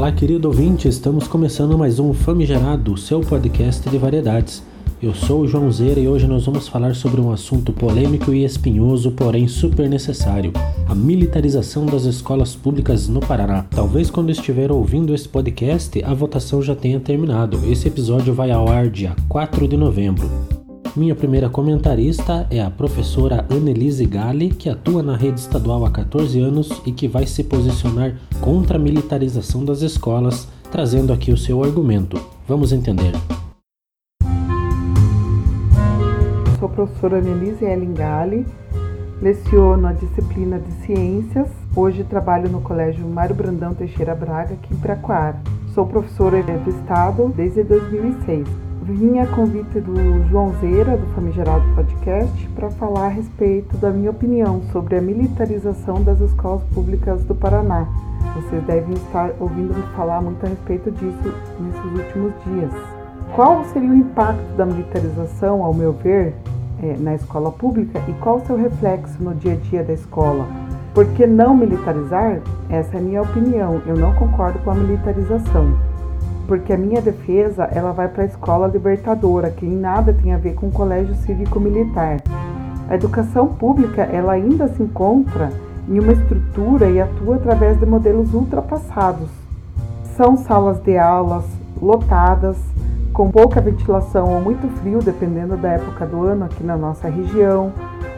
Olá, querido ouvinte, estamos começando mais um Famigerado, seu podcast de variedades. Eu sou o João Zeira e hoje nós vamos falar sobre um assunto polêmico e espinhoso, porém super necessário: a militarização das escolas públicas no Paraná. Talvez quando estiver ouvindo esse podcast, a votação já tenha terminado. Esse episódio vai ao ar dia 4 de novembro. Minha primeira comentarista é a professora Annelise Galli, que atua na rede estadual há 14 anos e que vai se posicionar contra a militarização das escolas, trazendo aqui o seu argumento. Vamos entender. Sou a professora Annelise Ellen Galli, leciono a disciplina de Ciências. Hoje trabalho no Colégio Mário Brandão Teixeira Braga, aqui em Pracoara. Sou professora do Estado desde 2006 vim a convite do João Zeira, do Famigerado Podcast, para falar a respeito da minha opinião sobre a militarização das escolas públicas do Paraná. Vocês devem estar ouvindo me falar muito a respeito disso nesses últimos dias. Qual seria o impacto da militarização, ao meu ver, é, na escola pública e qual o seu reflexo no dia a dia da escola? Por que não militarizar? Essa é a minha opinião. Eu não concordo com a militarização porque a minha defesa ela vai para a escola libertadora, que em nada tem a ver com o colégio cívico-militar. A educação pública ela ainda se encontra em uma estrutura e atua através de modelos ultrapassados. São salas de aulas lotadas, com pouca ventilação ou muito frio, dependendo da época do ano aqui na nossa região,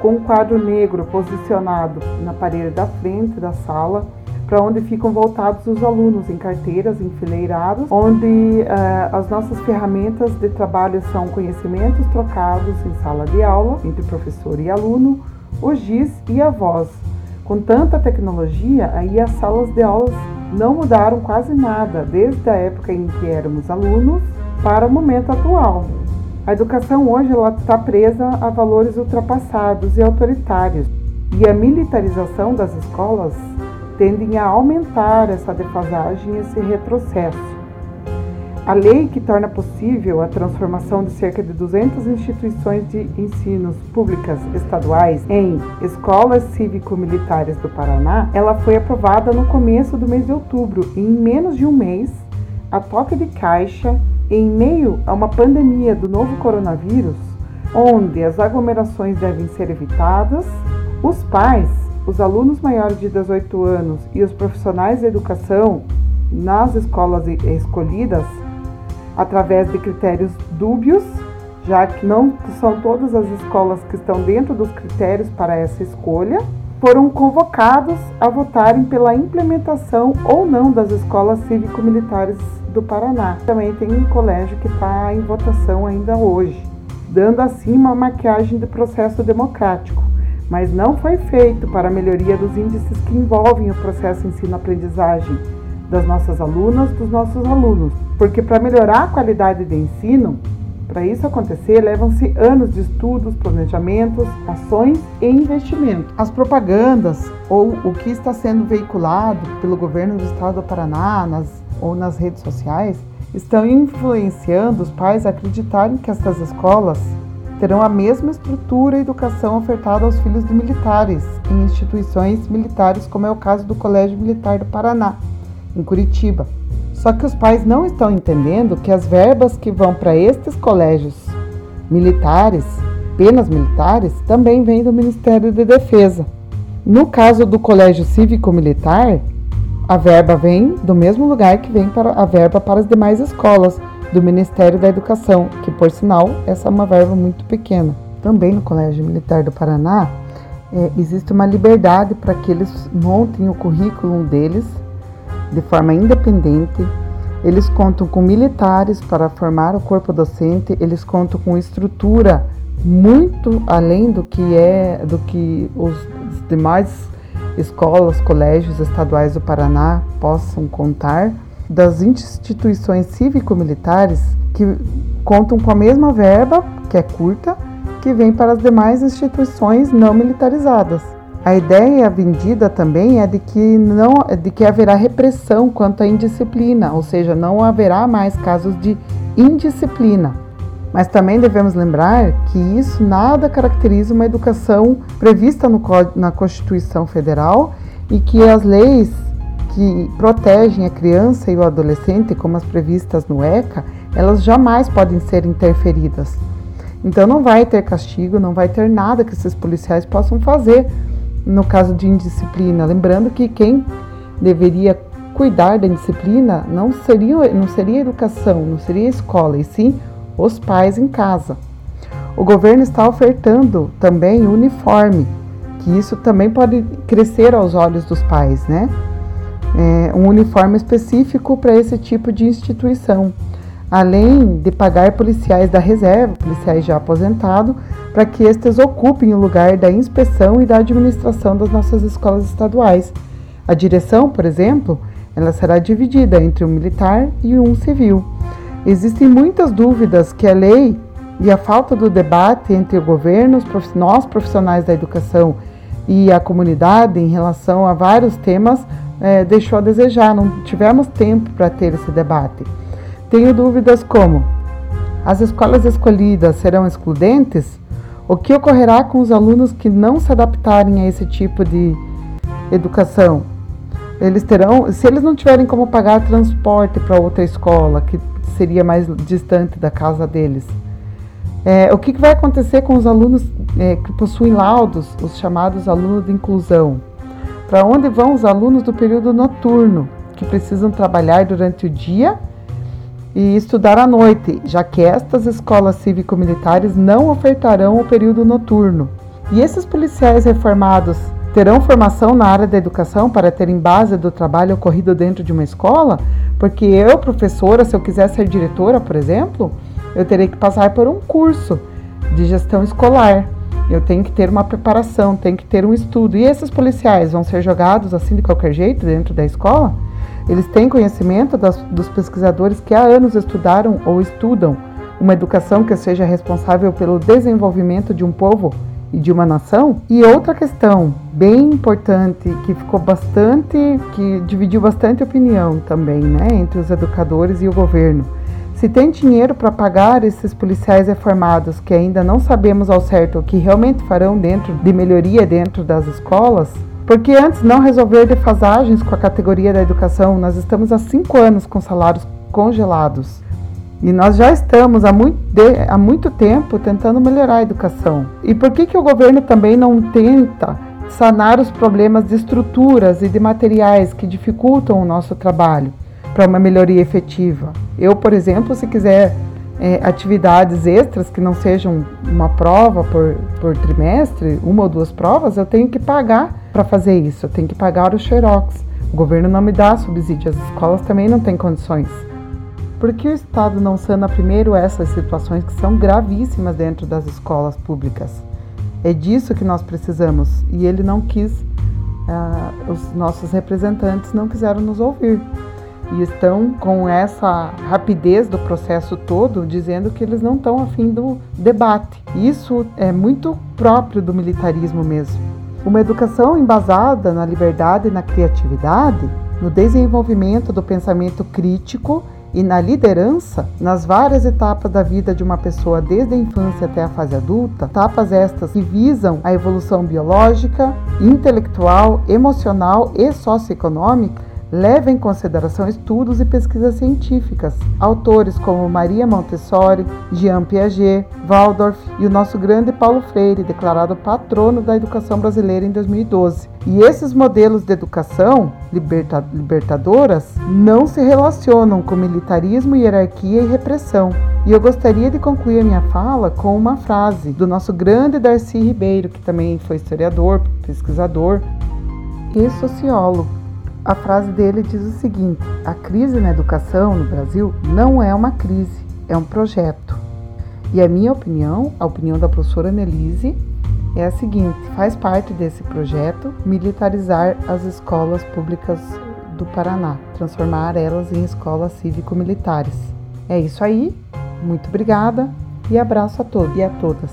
com um quadro negro posicionado na parede da frente da sala para onde ficam voltados os alunos em carteiras enfileiradas, onde uh, as nossas ferramentas de trabalho são conhecimentos trocados em sala de aula entre professor e aluno, o GIS e a voz. Com tanta tecnologia, aí as salas de aulas não mudaram quase nada desde a época em que éramos alunos para o momento atual. A educação hoje está presa a valores ultrapassados e autoritários, e a militarização das escolas tendem a aumentar essa defasagem e esse retrocesso. A lei que torna possível a transformação de cerca de 200 instituições de ensinos públicas estaduais em escolas cívico-militares do Paraná, ela foi aprovada no começo do mês de outubro e em menos de um mês, a toque de caixa, em meio a uma pandemia do novo coronavírus, onde as aglomerações devem ser evitadas, os pais os alunos maiores de 18 anos e os profissionais de educação nas escolas escolhidas através de critérios dúbios, já que não são todas as escolas que estão dentro dos critérios para essa escolha, foram convocados a votarem pela implementação ou não das escolas cívico-militares do Paraná. Também tem um colégio que está em votação ainda hoje, dando assim uma maquiagem de processo democrático mas não foi feito para a melhoria dos índices que envolvem o processo ensino-aprendizagem das nossas alunas, dos nossos alunos. Porque para melhorar a qualidade de ensino, para isso acontecer, levam-se anos de estudos, planejamentos, ações e investimentos. As propagandas ou o que está sendo veiculado pelo governo do estado do Paraná nas, ou nas redes sociais estão influenciando os pais a acreditarem que estas escolas terão a mesma estrutura e educação ofertada aos filhos de militares em instituições militares, como é o caso do Colégio Militar do Paraná, em Curitiba. Só que os pais não estão entendendo que as verbas que vão para estes colégios militares, penas militares, também vêm do Ministério da de Defesa. No caso do Colégio Cívico Militar, a verba vem do mesmo lugar que vem para a verba para as demais escolas, do Ministério da Educação, que por sinal essa é uma verba muito pequena. Também no Colégio Militar do Paraná é, existe uma liberdade para que eles montem o currículo deles de forma independente. Eles contam com militares para formar o corpo docente, eles contam com estrutura muito além do que é do que os demais escolas, colégios estaduais do Paraná possam contar das instituições cívico-militares que contam com a mesma verba, que é curta, que vem para as demais instituições não militarizadas. A ideia vendida também é de que não de que haverá repressão quanto à indisciplina, ou seja, não haverá mais casos de indisciplina. Mas também devemos lembrar que isso nada caracteriza uma educação prevista no, na Constituição Federal e que as leis que protegem a criança e o adolescente, como as previstas no ECA, elas jamais podem ser interferidas. Então não vai ter castigo, não vai ter nada que esses policiais possam fazer no caso de indisciplina. Lembrando que quem deveria cuidar da disciplina não seria, não seria educação, não seria escola, e sim os pais em casa. O governo está ofertando também uniforme, que isso também pode crescer aos olhos dos pais, né? É, um uniforme específico para esse tipo de instituição, além de pagar policiais da reserva, policiais já aposentados, para que estes ocupem o lugar da inspeção e da administração das nossas escolas estaduais. A direção, por exemplo, ela será dividida entre um militar e um civil. Existem muitas dúvidas que a lei e a falta do debate entre o governo, nós profissionais da educação e a comunidade em relação a vários temas é, deixou a desejar. Não tivemos tempo para ter esse debate. Tenho dúvidas como: as escolas escolhidas serão excludentes? O que ocorrerá com os alunos que não se adaptarem a esse tipo de educação? Eles terão, se eles não tiverem como pagar transporte para outra escola, que seria mais distante da casa deles, é, o que, que, vai acontecer com os alunos é, que possuem laudos, os chamados alunos de inclusão? Para onde vão os alunos do período noturno, que precisam trabalhar durante o dia e estudar à noite, já que estas escolas cívico-militares não ofertarão o período noturno? E esses policiais reformados terão formação na área da educação para terem base do trabalho ocorrido dentro de uma escola? Porque eu, professora, se eu quiser ser diretora, por exemplo, eu terei que passar por um curso de gestão escolar. Eu tenho que ter uma preparação, tenho que ter um estudo. E esses policiais vão ser jogados assim de qualquer jeito dentro da escola? Eles têm conhecimento das, dos pesquisadores que há anos estudaram ou estudam uma educação que seja responsável pelo desenvolvimento de um povo e de uma nação. E outra questão bem importante que ficou bastante, que dividiu bastante opinião também, né, entre os educadores e o governo. Se tem dinheiro para pagar esses policiais reformados que ainda não sabemos ao certo o que realmente farão dentro de melhoria dentro das escolas, porque antes não resolver defasagens com a categoria da educação, nós estamos há cinco anos com salários congelados. E nós já estamos há muito, de, há muito tempo tentando melhorar a educação. E por que, que o governo também não tenta sanar os problemas de estruturas e de materiais que dificultam o nosso trabalho para uma melhoria efetiva? Eu, por exemplo, se quiser é, atividades extras que não sejam uma prova por, por trimestre, uma ou duas provas, eu tenho que pagar para fazer isso, eu tenho que pagar o xerox. O governo não me dá subsídio, as escolas também não têm condições. Por que o Estado não sana primeiro essas situações que são gravíssimas dentro das escolas públicas? É disso que nós precisamos e ele não quis, uh, os nossos representantes não quiseram nos ouvir e estão com essa rapidez do processo todo dizendo que eles não estão afim do debate. Isso é muito próprio do militarismo mesmo. Uma educação embasada na liberdade e na criatividade, no desenvolvimento do pensamento crítico e na liderança, nas várias etapas da vida de uma pessoa, desde a infância até a fase adulta, etapas estas que visam a evolução biológica, intelectual, emocional e socioeconômica, leva em consideração estudos e pesquisas científicas. Autores como Maria Montessori, Jean Piaget, Waldorf e o nosso grande Paulo Freire, declarado patrono da educação brasileira em 2012. E esses modelos de educação liberta libertadoras não se relacionam com militarismo, hierarquia e repressão. E eu gostaria de concluir a minha fala com uma frase do nosso grande Darcy Ribeiro, que também foi historiador, pesquisador e sociólogo. A frase dele diz o seguinte: a crise na educação no Brasil não é uma crise, é um projeto. E a minha opinião, a opinião da professora Nelise, é a seguinte: faz parte desse projeto militarizar as escolas públicas do Paraná, transformar elas em escolas cívico-militares. É isso aí, muito obrigada e abraço a todos e a todas.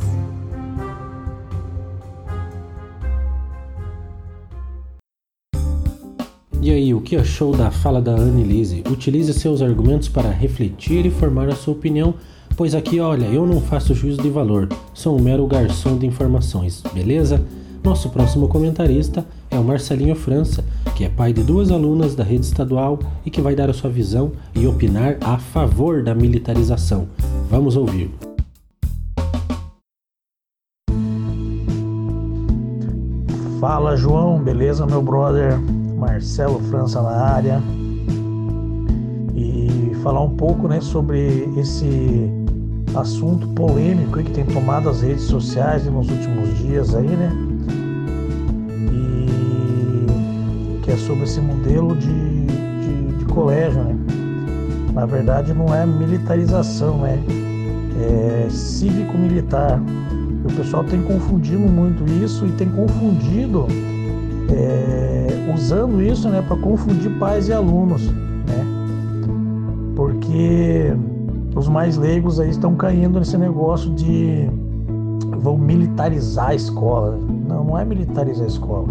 E aí, o que achou da fala da Annelise? Utilize seus argumentos para refletir e formar a sua opinião, pois aqui, olha, eu não faço juízo de valor, sou um mero garçom de informações, beleza? Nosso próximo comentarista é o Marcelinho França, que é pai de duas alunas da rede estadual e que vai dar a sua visão e opinar a favor da militarização. Vamos ouvir. Fala João, beleza meu brother? Marcelo França na área. E falar um pouco né, sobre esse assunto polêmico que tem tomado as redes sociais nos últimos dias aí, né? E que é sobre esse modelo de, de, de colégio, né? Na verdade não é militarização, né? É cívico-militar. O pessoal tem confundido muito isso e tem confundido, é, usando isso né, para confundir pais e alunos, né? Porque os mais leigos aí estão caindo nesse negócio de vão militarizar a escola. Não, não é militarizar a escola.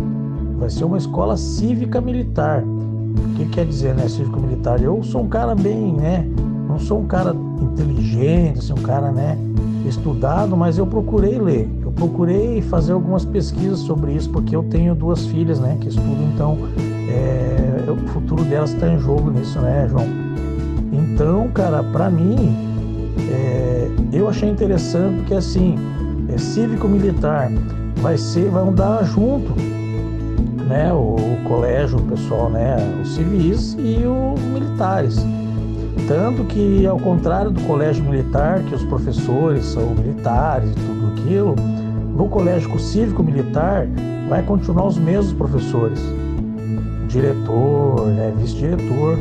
Vai ser uma escola cívica militar. O que quer dizer, né, cívico militar? Eu sou um cara bem, né, não sou um cara inteligente, assim, um cara, né, estudado, mas eu procurei ler. Procurei fazer algumas pesquisas sobre isso porque eu tenho duas filhas, né, que estudam, então é, o futuro delas está em jogo nisso, né, João? Então, cara, para mim, é, eu achei interessante que assim, é cívico-militar vai ser, vai andar junto, né? O, o, colégio, o pessoal, né? Os civis e os militares. Tanto que, ao contrário do colégio militar, que os professores são militares e tudo aquilo, no colégio cívico-militar vai continuar os mesmos professores, diretor, né, vice-diretor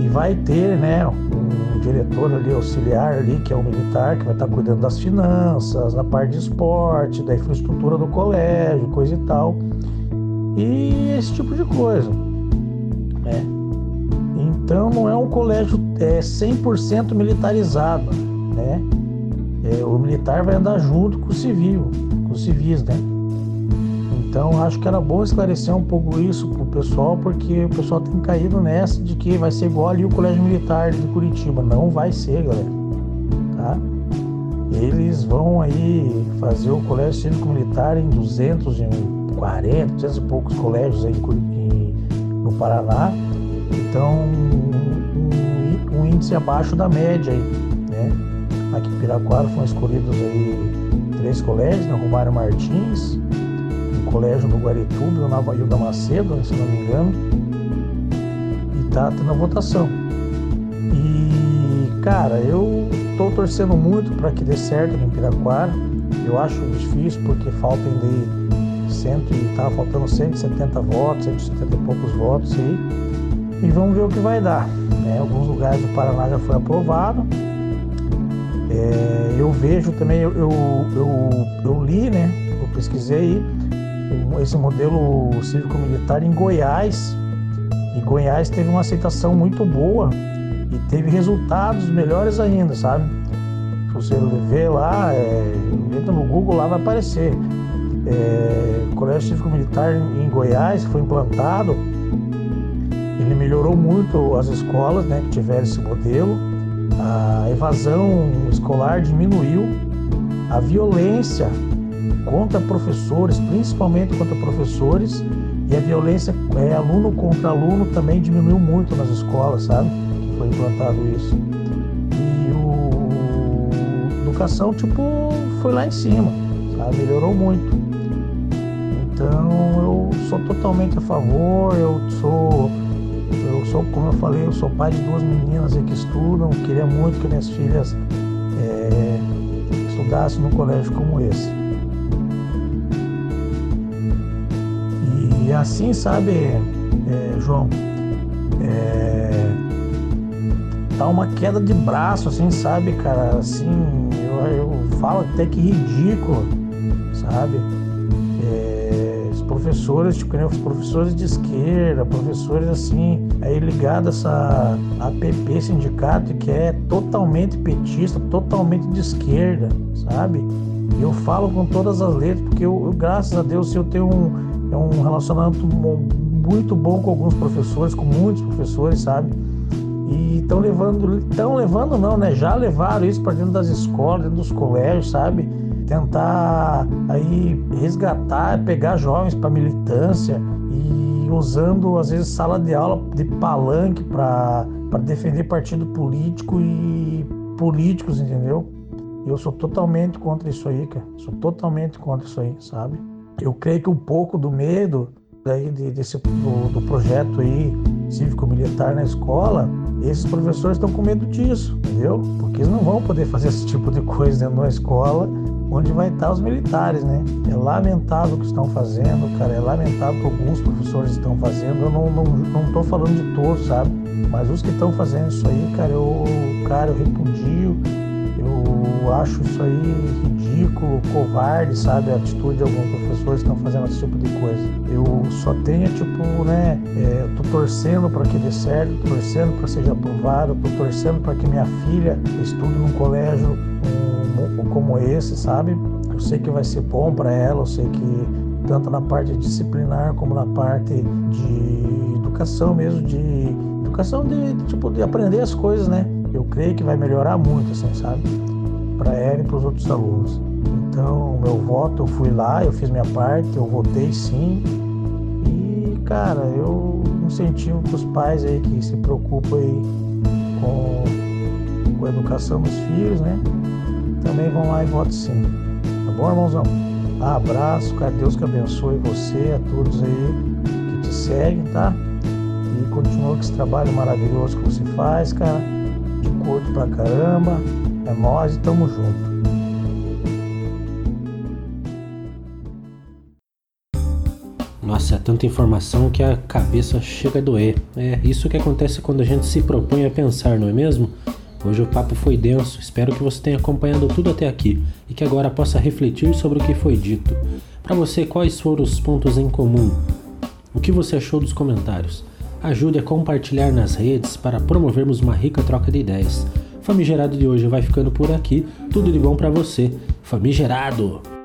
e vai ter, né, um diretor ali auxiliar ali que é o militar que vai estar cuidando das finanças, da parte de esporte, da infraestrutura do colégio, coisa e tal, e esse tipo de coisa, né? Então não é um colégio é 100% militarizado, né? É, o militar vai andar junto com o civil, com os civis, né? Então acho que era bom esclarecer um pouco isso pro pessoal, porque o pessoal tem caído nessa de que vai ser igual ali o Colégio Militar de Curitiba. Não vai ser, galera. Tá? Eles vão aí fazer o Colégio Cívico Militar em 240, 200 e poucos colégios aí no Paraná. Então, um, índice abaixo da média aí? Aqui em Piraquara foram escolhidos aí três colégios, né? Romário Martins, colégio no Guarituba, na Bailda Macedo, se não me engano, e tá tendo a votação. E, cara, eu tô torcendo muito para que dê certo aqui em Piraquara. Eu acho difícil porque faltam de cento e tá faltando 170 votos, 170 e poucos votos aí. E vamos ver o que vai dar. Né? Alguns lugares do Paraná já foi aprovado. É, eu vejo também, eu, eu, eu, eu li, né? Eu pesquisei esse modelo cívico-militar em Goiás. E Goiás teve uma aceitação muito boa e teve resultados melhores ainda, sabe? Se você ver lá, é, entra no Google, lá vai aparecer. É, o Colégio Cívico Militar em Goiás foi implantado, ele melhorou muito as escolas né, que tiveram esse modelo, a evasão escolar diminuiu, a violência contra professores, principalmente contra professores, e a violência é, aluno contra aluno também diminuiu muito nas escolas, sabe? Que foi implantado isso. E o educação, tipo, foi lá em cima, sabe? Melhorou muito. Então eu sou totalmente a favor, eu sou, eu sou, como eu falei, eu sou pai de duas meninas que estudam, queria muito que minhas filhas é, estudassem num colégio como esse. E assim, sabe, é, João, é, tá uma queda de braço, assim, sabe, cara? Assim, eu, eu falo até que ridículo, sabe? Professores, tipo, os professores de esquerda, professores assim, aí ligado a essa APP sindicato que é totalmente petista, totalmente de esquerda, sabe? Eu falo com todas as letras, porque eu, eu graças a Deus, eu tenho um é um relacionamento muito bom com alguns professores, com muitos professores, sabe? E estão levando, estão levando não, né? Já levaram isso para dentro das escolas, dentro dos colégios, sabe? Tentar aí resgatar, pegar jovens para militância e usando às vezes sala de aula de palanque para defender partido político e políticos, entendeu? Eu sou totalmente contra isso aí, cara. Sou totalmente contra isso aí, sabe? Eu creio que um pouco do medo daí desse do, do projeto aí cívico-militar na escola, esses professores estão com medo disso, entendeu? Porque eles não vão poder fazer esse tipo de coisa dentro da escola onde vai estar os militares, né? É lamentável o que estão fazendo, cara. É lamentável que alguns professores estão fazendo. Eu não, não, não tô falando de todos, sabe? Mas os que estão fazendo isso aí, cara, eu, cara, eu repudio. Eu acho isso aí ridículo, covarde, sabe? A atitude de alguns professores que estão fazendo esse tipo de coisa. Eu só tenho, tipo, né? É, tô torcendo para que dê certo, tô torcendo para seja aprovado, tô torcendo para que minha filha estude num colégio um, como esse, sabe? Eu sei que vai ser bom para ela, eu sei que tanto na parte disciplinar como na parte de educação mesmo, de educação de tipo de aprender as coisas, né? Eu creio que vai melhorar muito, assim, sabe? Para ela e para os outros alunos. Então, meu voto, eu fui lá, eu fiz minha parte, eu votei sim. E, cara, eu incentivo para os pais aí que se preocupam aí com, com a educação dos filhos, né? Também vão lá e votem sim. Tá bom, irmãozão? Abraço, cara, Deus que abençoe você, a todos aí que te seguem, tá? E continua com esse trabalho maravilhoso que você faz, cara. Te curto pra caramba. É nós e tamo junto. Nossa, é tanta informação que a cabeça chega a doer. É isso que acontece quando a gente se propõe a pensar, não é mesmo? Hoje o papo foi denso, espero que você tenha acompanhado tudo até aqui e que agora possa refletir sobre o que foi dito. Para você, quais foram os pontos em comum? O que você achou dos comentários? Ajude a compartilhar nas redes para promovermos uma rica troca de ideias. Famigerado de hoje vai ficando por aqui. Tudo de bom para você. Famigerado!